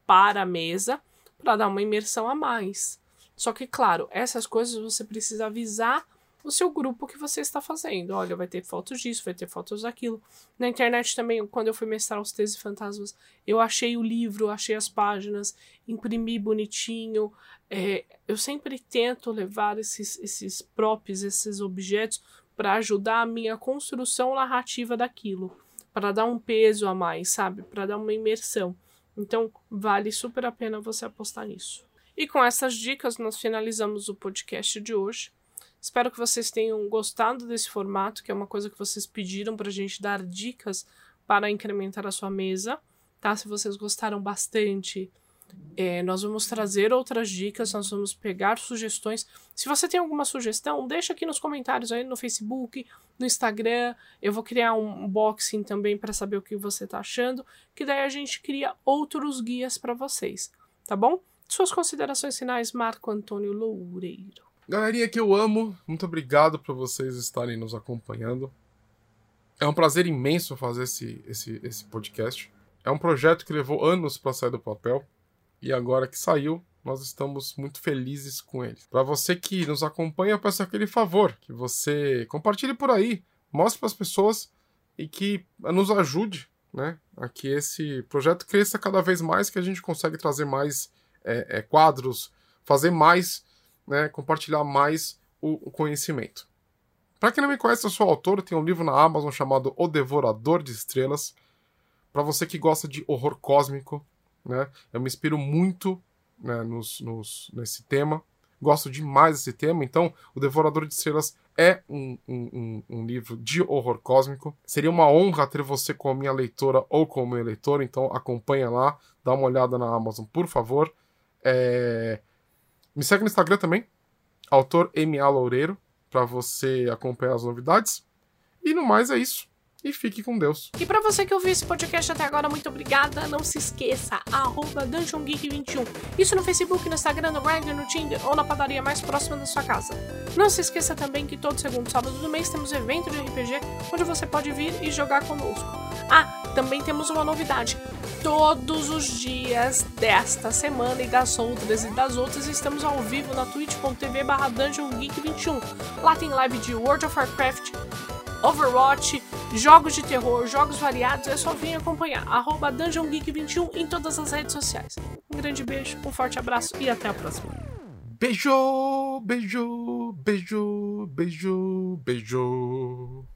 para a mesa para dar uma imersão a mais. Só que, claro, essas coisas você precisa avisar o seu grupo que você está fazendo. Olha, vai ter fotos disso, vai ter fotos daquilo. Na internet também, quando eu fui mestrar os 13 fantasmas, eu achei o livro, achei as páginas, imprimi bonitinho. É, eu sempre tento levar esses, esses props, esses objetos, para ajudar a minha construção narrativa daquilo. Para dar um peso a mais, sabe? Para dar uma imersão. Então, vale super a pena você apostar nisso. E com essas dicas, nós finalizamos o podcast de hoje. Espero que vocês tenham gostado desse formato, que é uma coisa que vocês pediram para a gente dar dicas para incrementar a sua mesa, tá? Se vocês gostaram bastante, é, nós vamos trazer outras dicas, nós vamos pegar sugestões. Se você tem alguma sugestão, deixa aqui nos comentários aí no Facebook, no Instagram. Eu vou criar um unboxing também para saber o que você está achando, que daí a gente cria outros guias para vocês, tá bom? Suas considerações finais, Marco Antônio Loureiro. Galerinha que eu amo, muito obrigado por vocês estarem nos acompanhando. É um prazer imenso fazer esse, esse, esse podcast. É um projeto que levou anos para sair do papel e agora que saiu, nós estamos muito felizes com ele. Para você que nos acompanha, eu peço aquele favor que você compartilhe por aí, mostre para as pessoas e que nos ajude né, a que esse projeto cresça cada vez mais, que a gente consegue trazer mais é, é, quadros, fazer mais, né, compartilhar mais o, o conhecimento. Para quem não me conhece, eu sou autor, tenho um livro na Amazon chamado O Devorador de Estrelas. Para você que gosta de horror cósmico, né, eu me inspiro muito né, nos, nos, nesse tema. Gosto demais desse tema, então O Devorador de Estrelas é um, um, um, livro de horror cósmico. Seria uma honra ter você como minha leitora ou como meu leitor, então acompanha lá, dá uma olhada na Amazon, por favor. É... Me segue no Instagram também, autor MA Loureiro, para você acompanhar as novidades. E no mais é isso e fique com Deus. E para você que ouviu esse podcast até agora, muito obrigada. Não se esqueça, arroba DungeonGeek21. Isso no Facebook, no Instagram, no Grindr, no Tinder ou na padaria mais próxima da sua casa. Não se esqueça também que todo segundo sábado do mês temos evento de RPG onde você pode vir e jogar conosco. Ah, também temos uma novidade. Todos os dias desta semana e das outras e das outras estamos ao vivo na twitch.tv barra DungeonGeek21. Lá tem live de World of Warcraft, Overwatch, jogos de terror, jogos variados, é só vir acompanhar. Arroba DungeonGeek21 em todas as redes sociais. Um grande beijo, um forte abraço e até a próxima. Beijo, beijo, beijo, beijo, beijo.